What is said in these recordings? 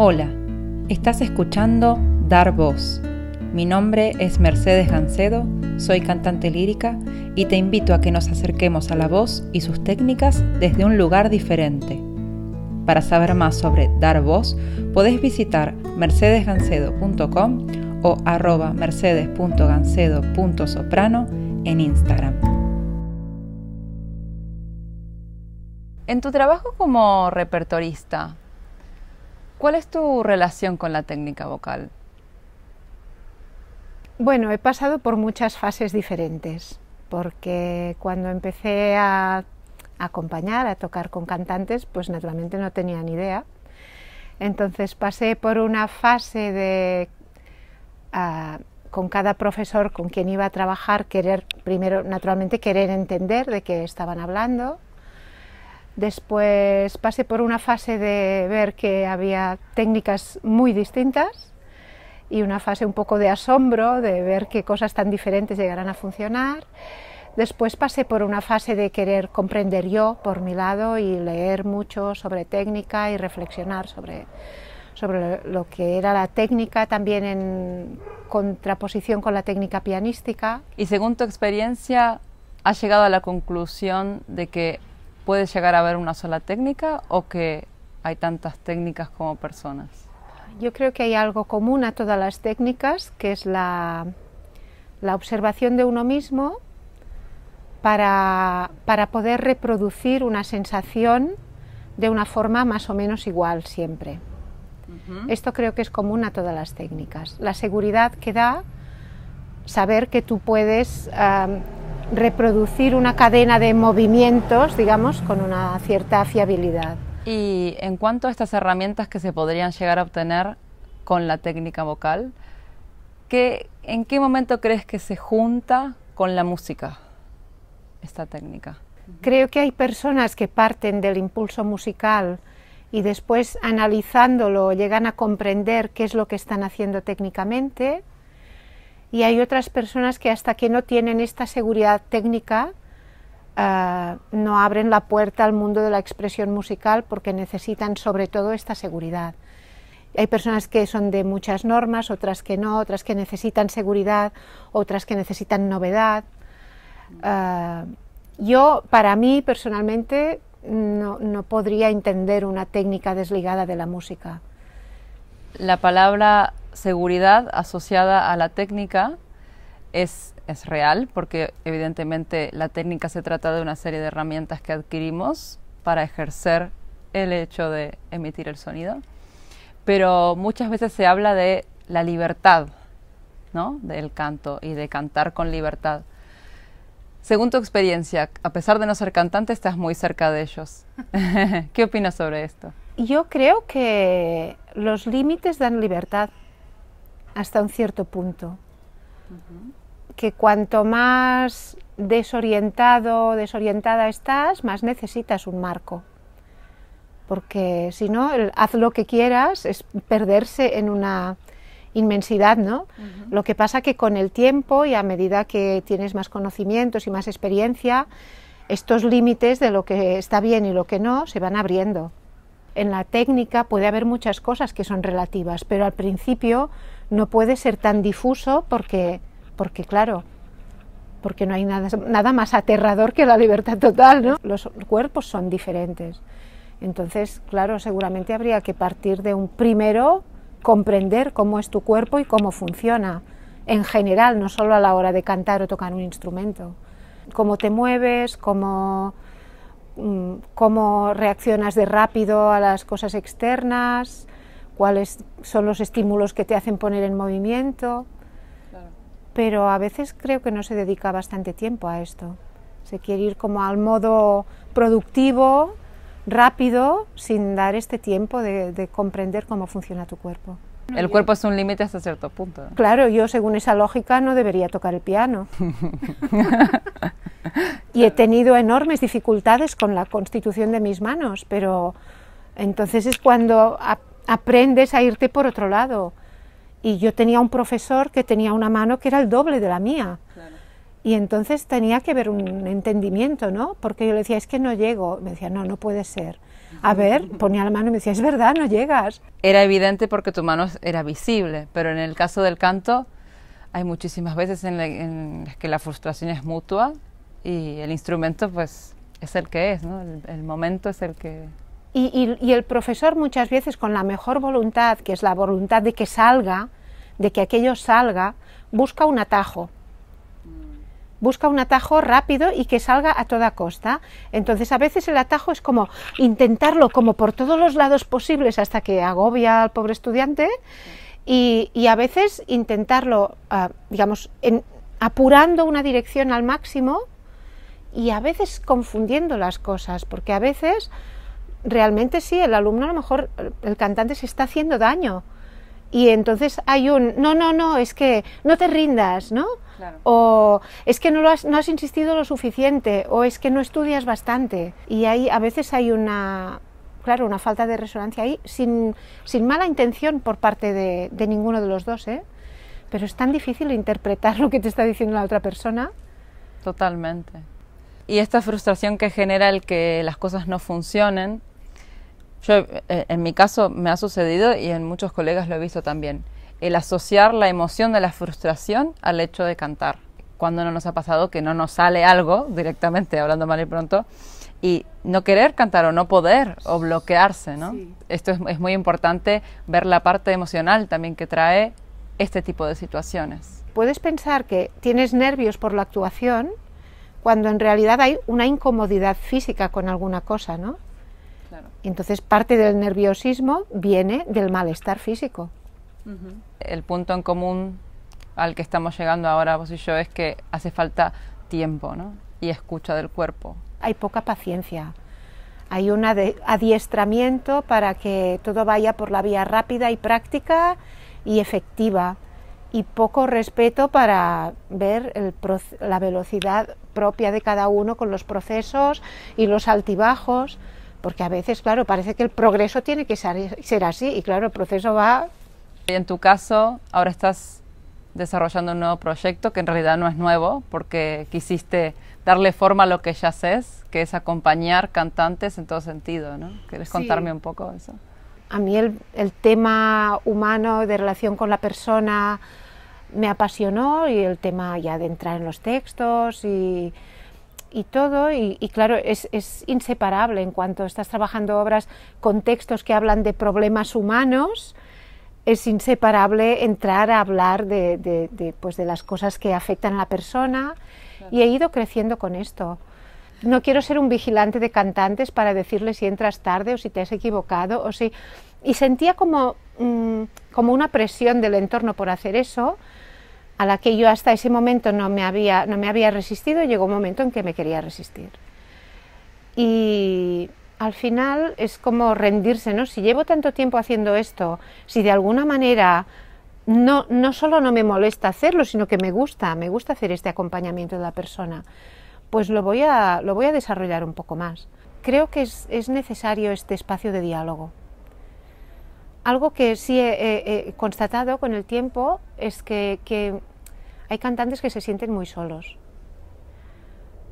Hola, estás escuchando Dar Voz. Mi nombre es Mercedes Gancedo, soy cantante lírica y te invito a que nos acerquemos a la voz y sus técnicas desde un lugar diferente. Para saber más sobre Dar Voz, podés visitar mercedesgancedo.com o arroba mercedes.gancedo.soprano en Instagram. En tu trabajo como repertorista, ¿cuál es tu relación con la técnica vocal? Bueno, he pasado por muchas fases diferentes, porque cuando empecé a acompañar, a tocar con cantantes, pues naturalmente no tenía ni idea. Entonces pasé por una fase de, uh, con cada profesor con quien iba a trabajar, querer, primero naturalmente querer entender de qué estaban hablando. Después pasé por una fase de ver que había técnicas muy distintas y una fase un poco de asombro de ver qué cosas tan diferentes llegarán a funcionar. Después pasé por una fase de querer comprender yo por mi lado y leer mucho sobre técnica y reflexionar sobre, sobre lo que era la técnica también en contraposición con la técnica pianística. Y según tu experiencia, ¿has llegado a la conclusión de que puedes llegar a ver una sola técnica o que hay tantas técnicas como personas? Yo creo que hay algo común a todas las técnicas, que es la, observación de uno mismo para, poder reproducir una sensación de una forma más o menos igual siempre. Esto creo que es común a todas las técnicas. La seguridad que da saber que tú puedes reproducir una cadena de movimientos, digamos, con una cierta fiabilidad. Y en cuanto a estas herramientas que se podrían llegar a obtener con la técnica vocal, ¿qué, ¿en qué momento crees que se junta con la música esta técnica? Creo que hay personas que parten del impulso musical y después analizándolo llegan a comprender qué es lo que están haciendo técnicamente y hay otras personas que hasta que no tienen esta seguridad técnica eh, no abren la puerta al mundo de la expresión musical porque necesitan sobre todo esta seguridad. Hay personas que son de muchas normas, otras que no, otras que necesitan seguridad, otras que necesitan novedad. Eh, yo, para mí personalmente, no, no podría entender una técnica desligada de la música. La palabra seguridad asociada a la técnica es es real, porque evidentemente la técnica se trata de una serie de herramientas que adquirimos para ejercer el hecho de emitir el sonido, pero muchas veces se habla de la libertad, ¿no? Del canto y de cantar con libertad. Según tu experiencia, a pesar de no ser cantante, estás muy cerca de ellos. ¿Qué opinas sobre esto? Yo creo que los límites dan libertad hasta un cierto punto que cuanto más desorientado o desorientada estás, más necesitas un marco. Porque si no, haz lo que quieras es perderse en una inmensidad, ¿no? Lo que pasa que con el tiempo y a medida que tienes más conocimientos y más experiencia, estos límites de lo que está bien y lo que no se van abriendo. En la técnica puede haber muchas cosas que son relativas, pero al principio no puede ser tan difuso porque porque claro, porque no hay nada, nada más aterrador que la libertad total, ¿no? Los cuerpos son diferentes. Entonces, claro, seguramente habría que partir de un primero comprender cómo es tu cuerpo y cómo funciona en general, no solo a la hora de cantar o tocar un instrumento. Cómo te mueves, cómo, mm, cómo reaccionas de rápido a las cosas externas, cuáles son los estímulos que te hacen poner en movimiento pero a veces creo que no se dedica bastante tiempo a esto. Se quiere ir como al modo productivo, rápido, sin dar este tiempo de, comprender cómo funciona tu cuerpo. El cuerpo es un límite hasta cierto punto. Claro, yo según esa lógica no debería tocar el piano. y he tenido enormes dificultades con la constitución de mis manos, pero entonces es cuando aprendes a irte por otro lado y yo tenía un profesor que tenía una mano que era el doble de la mía. Y entonces tenía que haber un entendimiento, ¿no? Porque yo le decía, es que no llego. Me decía, no, no puede ser. A ver, ponía la mano y me decía, es verdad, no llegas. Era evidente porque tu mano era visible, pero en el caso del canto hay muchísimas veces en, las que la frustración es mutua y el instrumento pues es el que es, ¿no? el, momento es el que... Y, y, el profesor muchas veces con la mejor voluntad, que es la voluntad de que salga, de que aquello salga, busca un atajo busca un atajo rápido y que salga a toda costa. Entonces a veces el atajo es como intentarlo como por todos los lados posibles hasta que agobia al pobre estudiante y, a veces intentarlo, ah, digamos, apurando una dirección al máximo y a veces confundiendo las cosas, porque a veces realmente sí, el alumno a lo mejor, el cantante se está haciendo daño y entonces hay un, no, no, no, es que no te rindas, ¿no? O es que no, lo has, no has insistido lo suficiente, o es que no estudias bastante. Y ahí a veces hay una, claro, una falta de resonancia ahí, sin, sin mala intención por parte de, de, ninguno de los dos, ¿eh? Pero es tan difícil interpretar lo que te está diciendo la otra persona. Totalmente. Y esta frustración que genera el que las cosas no funcionen, yo, eh, en mi caso me ha sucedido y en muchos colegas lo he visto también, el asociar la emoción de la frustración al hecho de cantar. Cuando no nos ha pasado que no nos sale algo directamente, hablando mal y pronto, y no querer cantar o no poder o bloquearse, ¿no? Esto es, es muy importante ver la parte emocional también que trae este tipo de situaciones. Puedes pensar que tienes nervios por la actuación cuando en realidad hay una incomodidad física con alguna cosa, ¿no? Entonces parte del nerviosismo viene del malestar físico. El punto en común al que estamos llegando ahora vos y yo es que hace falta tiempo ¿no? y escucha del cuerpo. Hay poca paciencia. Hay un adiestramiento para que todo vaya por la vía rápida y práctica y efectiva y poco respeto para ver la velocidad propia de cada uno con los procesos y los altibajos porque a veces, claro, parece que el progreso tiene que ser, así y claro, el proceso va... Y en tu caso, ahora estás desarrollando un nuevo proyecto que en realidad no es nuevo porque quisiste darle forma a lo que ya haces, que es acompañar cantantes en todo sentido, ¿no? ¿Quieres contarme un poco eso? A mí el, el tema humano de relación con la persona me apasionó y el tema ya de entrar en los textos y y todo, y, claro, es, es, inseparable en cuanto estás trabajando obras con textos que hablan de problemas humanos, es inseparable entrar a hablar de, de, pues de las cosas que afectan a la persona y he ido creciendo con esto. No quiero ser un vigilante de cantantes para decirles si entras tarde o si te has equivocado o si... Y sentía como, mm, como una presión del entorno por hacer eso, a la que yo hasta ese momento no me había, no me había resistido, llegó un momento en que me quería resistir. Y al final es como rendirse, ¿no? Si llevo tanto tiempo haciendo esto, si de alguna manera no, no solo no me molesta hacerlo, sino que me gusta, me gusta hacer este acompañamiento de la persona, pues lo voy a, lo voy a desarrollar un poco más. Creo que es, es necesario este espacio de diálogo. Algo que sí he, constatado con el tiempo es que, hay cantantes que se sienten muy solos,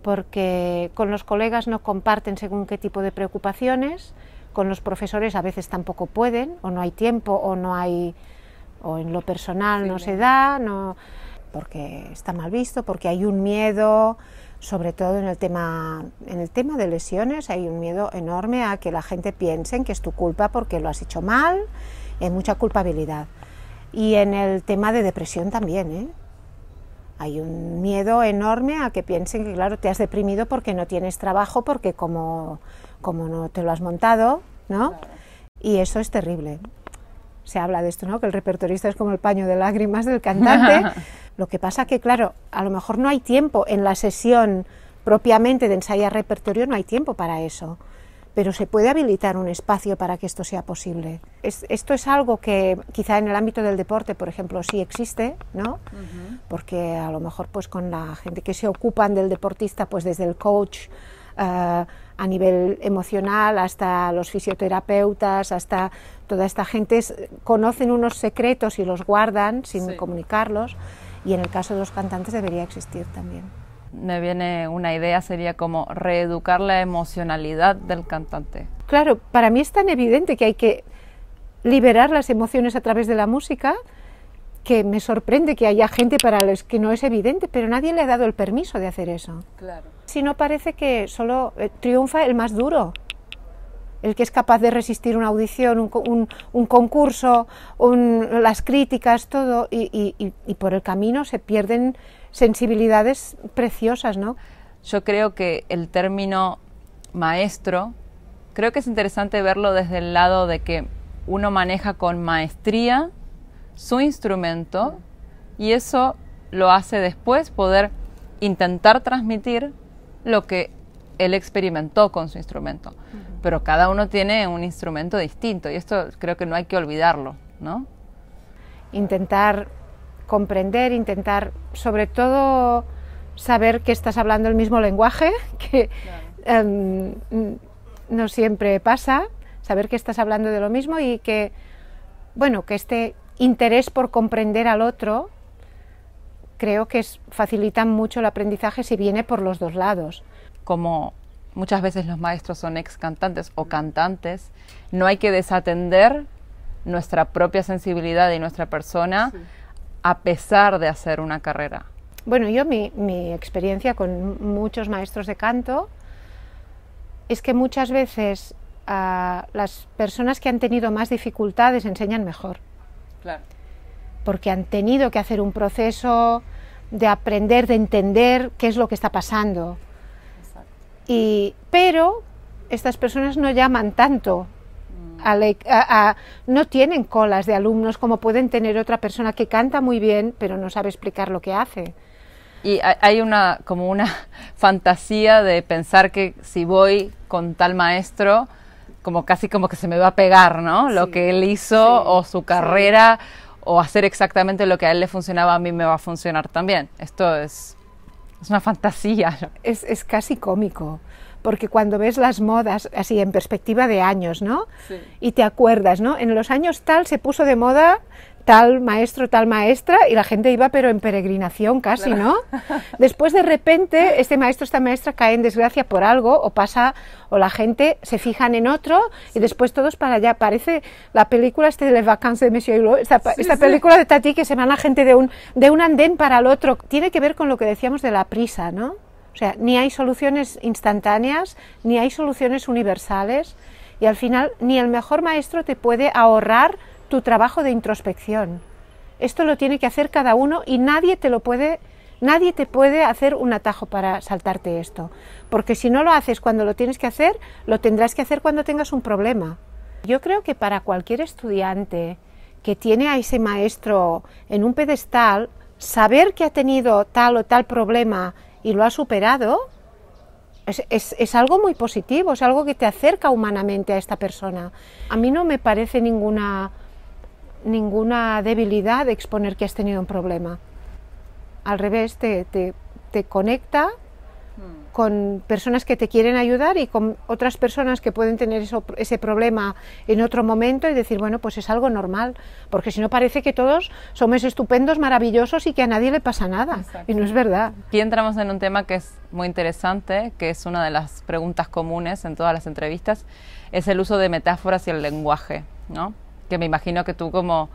porque con los colegas no comparten según qué tipo de preocupaciones, con los profesores a veces tampoco pueden, o no hay tiempo, o no hay, o en lo personal no se da, no, porque está mal visto, porque hay un miedo, sobre todo en el tema en el tema de lesiones hay un miedo enorme a que la gente piense que es tu culpa porque lo has hecho mal, hay mucha culpabilidad. Y en el tema de depresión también, ¿eh? Hay un miedo enorme a que piensen que, claro, te has deprimido porque no tienes trabajo, porque como, como no te lo has montado, ¿no? Y eso es terrible. Se habla de esto, ¿no? Que el repertorista es como el paño de lágrimas del cantante. Lo que pasa que, claro, a lo mejor no hay tiempo en la sesión propiamente de ensayar repertorio, no hay tiempo para eso, pero se puede habilitar un espacio para que esto sea posible. esto es algo que quizá en el ámbito del deporte, por ejemplo, sí existe, ¿no? Porque a lo mejor pues con la gente que se ocupan del deportista, pues desde el coach, eh, a nivel emocional, hasta los fisioterapeutas, hasta toda esta gente, conocen unos secretos y los guardan sin comunicarlos y en el caso de los cantantes debería existir también. Me viene una idea, sería como reeducar la emocionalidad del cantante. claro, para mí es tan evidente que hay que liberar las emociones a través de la música que me sorprende que haya gente para los que no es evidente, pero nadie le ha dado el permiso de hacer eso. Claro. Si no parece que solo eh, triunfa el más duro, el que es capaz de resistir una audición, un, concurso, las críticas, todo, y, y, por el camino se pierden sensibilidades preciosas, ¿no? Yo creo que el término maestro, creo que es interesante verlo desde el lado de que uno maneja con maestría su instrumento y eso lo hace después poder intentar transmitir lo que él experimentó con su instrumento. Pero cada uno tiene un instrumento distinto y esto creo que no hay que olvidarlo, ¿no? Intentar comprender, intentar sobre todo saber que estás hablando el mismo lenguaje, que em, no siempre pasa, saber que estás hablando de lo mismo y que, bueno, que este interés por comprender al otro, creo que es, facilita mucho el aprendizaje si viene por los dos lados. Como muchas veces los maestros son ex cantantes o cantantes, no hay que desatender nuestra propia sensibilidad y nuestra persona a pesar de hacer una carrera. Bueno, yo mi, mi experiencia con muchos maestros de canto es que muchas veces ah, las personas que han tenido más dificultades enseñan mejor. Porque han tenido que hacer un proceso de aprender, de entender qué es lo que está pasando. Y, pero estas personas no llaman tanto, mm. no tienen colas de alumnos como pueden tener otra persona que canta muy bien, pero no sabe explicar lo que hace. Y hay una como una fantasía de pensar que si voy con tal maestro, como casi como que se me va a pegar, ¿no? lo que él hizo o su carrera o hacer exactamente lo que a él le funcionaba a mí me va a funcionar también. Esto es, es una fantasía. Es, es casi cómico porque cuando ves las modas así en perspectiva de años, ¿no? Y te acuerdas, ¿no? En los años tal se puso de moda tal maestro, tal maestra, y la gente iba pero en peregrinación casi, ¿no? Después de repente este maestro, esta maestra cae en desgracia por algo, o pasa, o la gente se fijan en otro, y después todos para allá. Parece la película este de Les Vacances de Monsieur Hulot, esta, esta película de Tati que se van la gente de un, de un andén para el otro. Tiene que ver con lo que decíamos de la prisa, ¿no? O sea, ni hay soluciones instantáneas, ni hay soluciones universales, y al final ni el mejor maestro te puede ahorrar tu trabajo de introspección. Esto lo tiene que hacer cada uno y nadie te lo puede nadie te puede hacer un atajo para saltarte esto, porque si no lo haces cuando lo tienes que hacer, lo tendrás que hacer cuando tengas un problema. Yo creo que para cualquier estudiante que tiene a ese maestro en un pedestal, saber que ha tenido tal o tal problema y lo ha superado, es, es, algo muy positivo, es algo que te acerca humanamente a esta persona. A mí no me parece ninguna ninguna debilidad de exponer que has tenido un problema. Al revés, te, te, conecta hmm. con personas que te quieren ayudar y con otras personas que pueden tener ese problema en otro momento y decir, bueno, pues es algo normal, porque si no parece que todos somos estupendos, maravillosos y que a nadie le pasa nada. Y no es verdad. Aquí entramos en un tema que es muy interesante, que es una de las preguntas comunes en todas las entrevistas, es el uso de metáforas y el lenguaje, ¿no? Que me imagino que tú como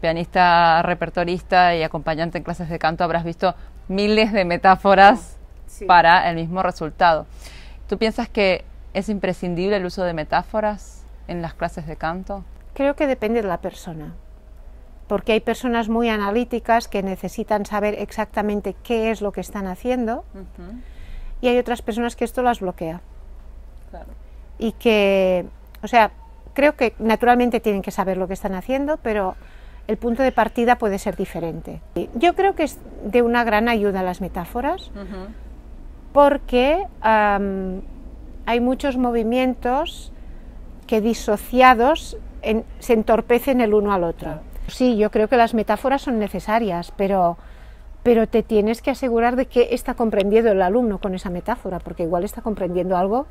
pianista, repertorista y acompañante en clases de canto habrás visto miles de metáforas para el mismo resultado. ¿Tú piensas que es imprescindible el uso de metáforas en las clases de canto? Creo que depende de la persona, porque hay personas muy analíticas que necesitan saber exactamente qué es lo que están haciendo y hay otras personas que esto las bloquea. Y que, o sea, Creo que naturalmente tienen que saber lo que están haciendo, pero el punto de partida puede ser diferente. Yo creo que es de una gran ayuda las metáforas, porque hay muchos movimientos que disociados se entorpecen el uno al otro. Sí, yo creo que las metáforas son necesarias, pero, pero te tienes que asegurar de que está comprendiendo el alumno con esa metáfora, porque igual está comprendiendo algo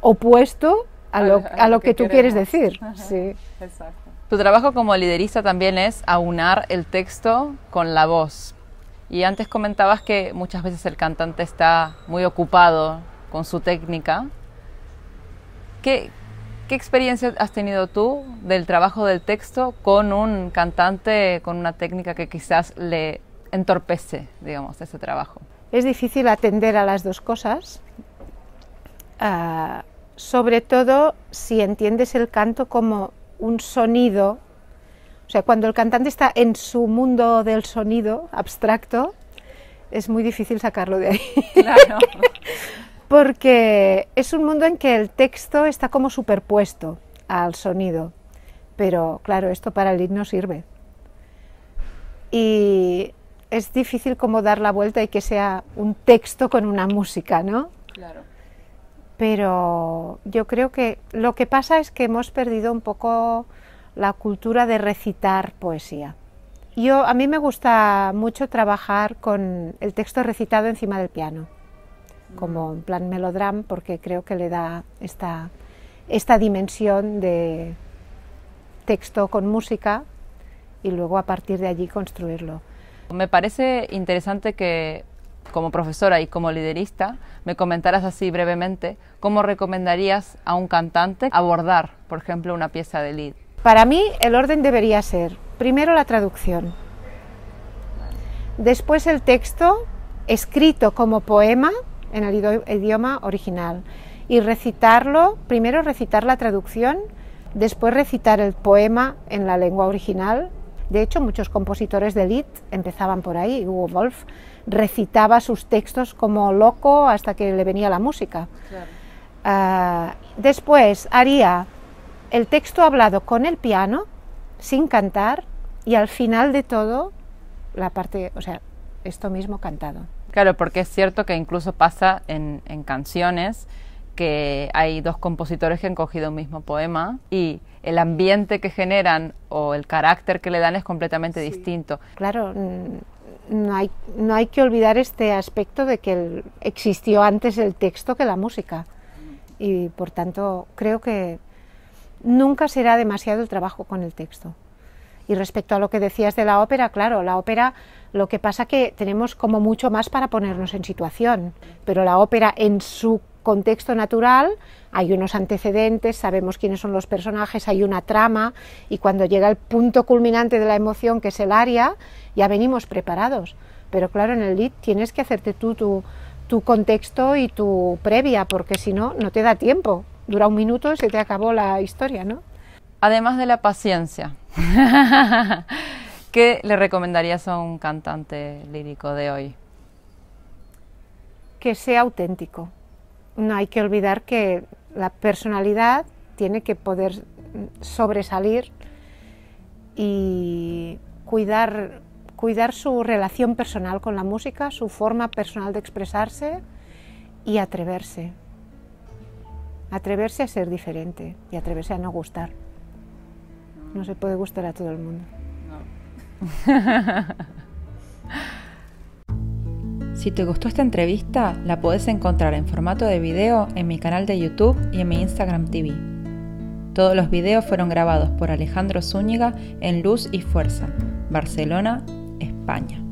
opuesto a lo, que, tú quieres decir. Sí. Exacto. Tu trabajo como liderista también es aunar el texto con la voz. Y antes comentabas que muchas veces el cantante está muy ocupado con su técnica. ¿Qué, ¿Qué experiencia has tenido tú del trabajo del texto con un cantante con una técnica que quizás le entorpece, digamos, ese trabajo? Es difícil atender a las dos cosas, ah, sobre todo si entiendes el canto como un sonido, o sea, cuando el cantante está en su mundo del sonido abstracto, es muy difícil sacarlo de ahí. Claro. Porque es un mundo en que el texto está como superpuesto al sonido, pero claro, esto para el lead no sirve. Y es difícil como dar la vuelta y que sea un texto con una música, ¿no? Claro. Pero yo creo que lo que pasa es que hemos perdido un poco la cultura de recitar poesía. Yo, a mí me gusta mucho trabajar con el texto recitado encima del piano, como en plan melodrama, porque creo que le da esta, esta dimensión de texto con música y luego a partir de allí construirlo. Me parece interesante que como profesora y como liderista me comentaras así brevemente cómo recomendarías a un cantante abordar, por ejemplo, una pieza de lead. Para mí el orden debería ser primero la traducción, después el texto escrito como poema en el idioma original y recitarlo, primero recitar la traducción, después recitar el poema en la lengua original. De hecho, muchos compositores de Lied empezaban por ahí. Hugo Wolf recitaba sus textos como loco hasta que le venía la música. Ah, después haría el texto hablado con el piano, sin cantar, y al final de todo, la parte, o sea, esto mismo cantado. Claro, porque es cierto que incluso pasa en, canciones que hay dos compositores que han cogido un mismo poema y el ambiente que generan o el carácter que le dan es completamente distinto. Claro, no hay, no hay que olvidar este aspecto de que existió antes el texto que la música y por tanto creo que nunca será demasiado el trabajo con el texto. Y respecto a lo que decías de la ópera, claro, la ópera lo que pasa que tenemos como mucho más para ponernos en situación, pero la ópera en su contexto natural hay unos antecedentes, sabemos quiénes son los personajes, hay una trama y cuando llega el punto culminante de la emoción, que es el aria, ya venimos preparados. Pero claro, en el lead tienes que hacerte tú tu, tu contexto y tu previa, porque si no, no te da tiempo dura un minuto y se te acabó la historia, ¿no? Además de la paciencia, ¿qué le recomendarías a un cantante lírico de hoy? Que sea auténtico. No hay que olvidar que la personalidad tiene que poder sobresalir y cuidar, cuidar su relación personal con la música, su forma personal de expresarse y atreverse atreverse a ser diferente y atreverse a no gustar. No se puede gustar a todo el mundo. si te gustó esta entrevista, la puedes encontrar en formato de video en mi canal de YouTube y en mi Instagram TV. Todos los videos fueron grabados por Alejandro Zúñiga en Luz y Fuerza, Barcelona, España.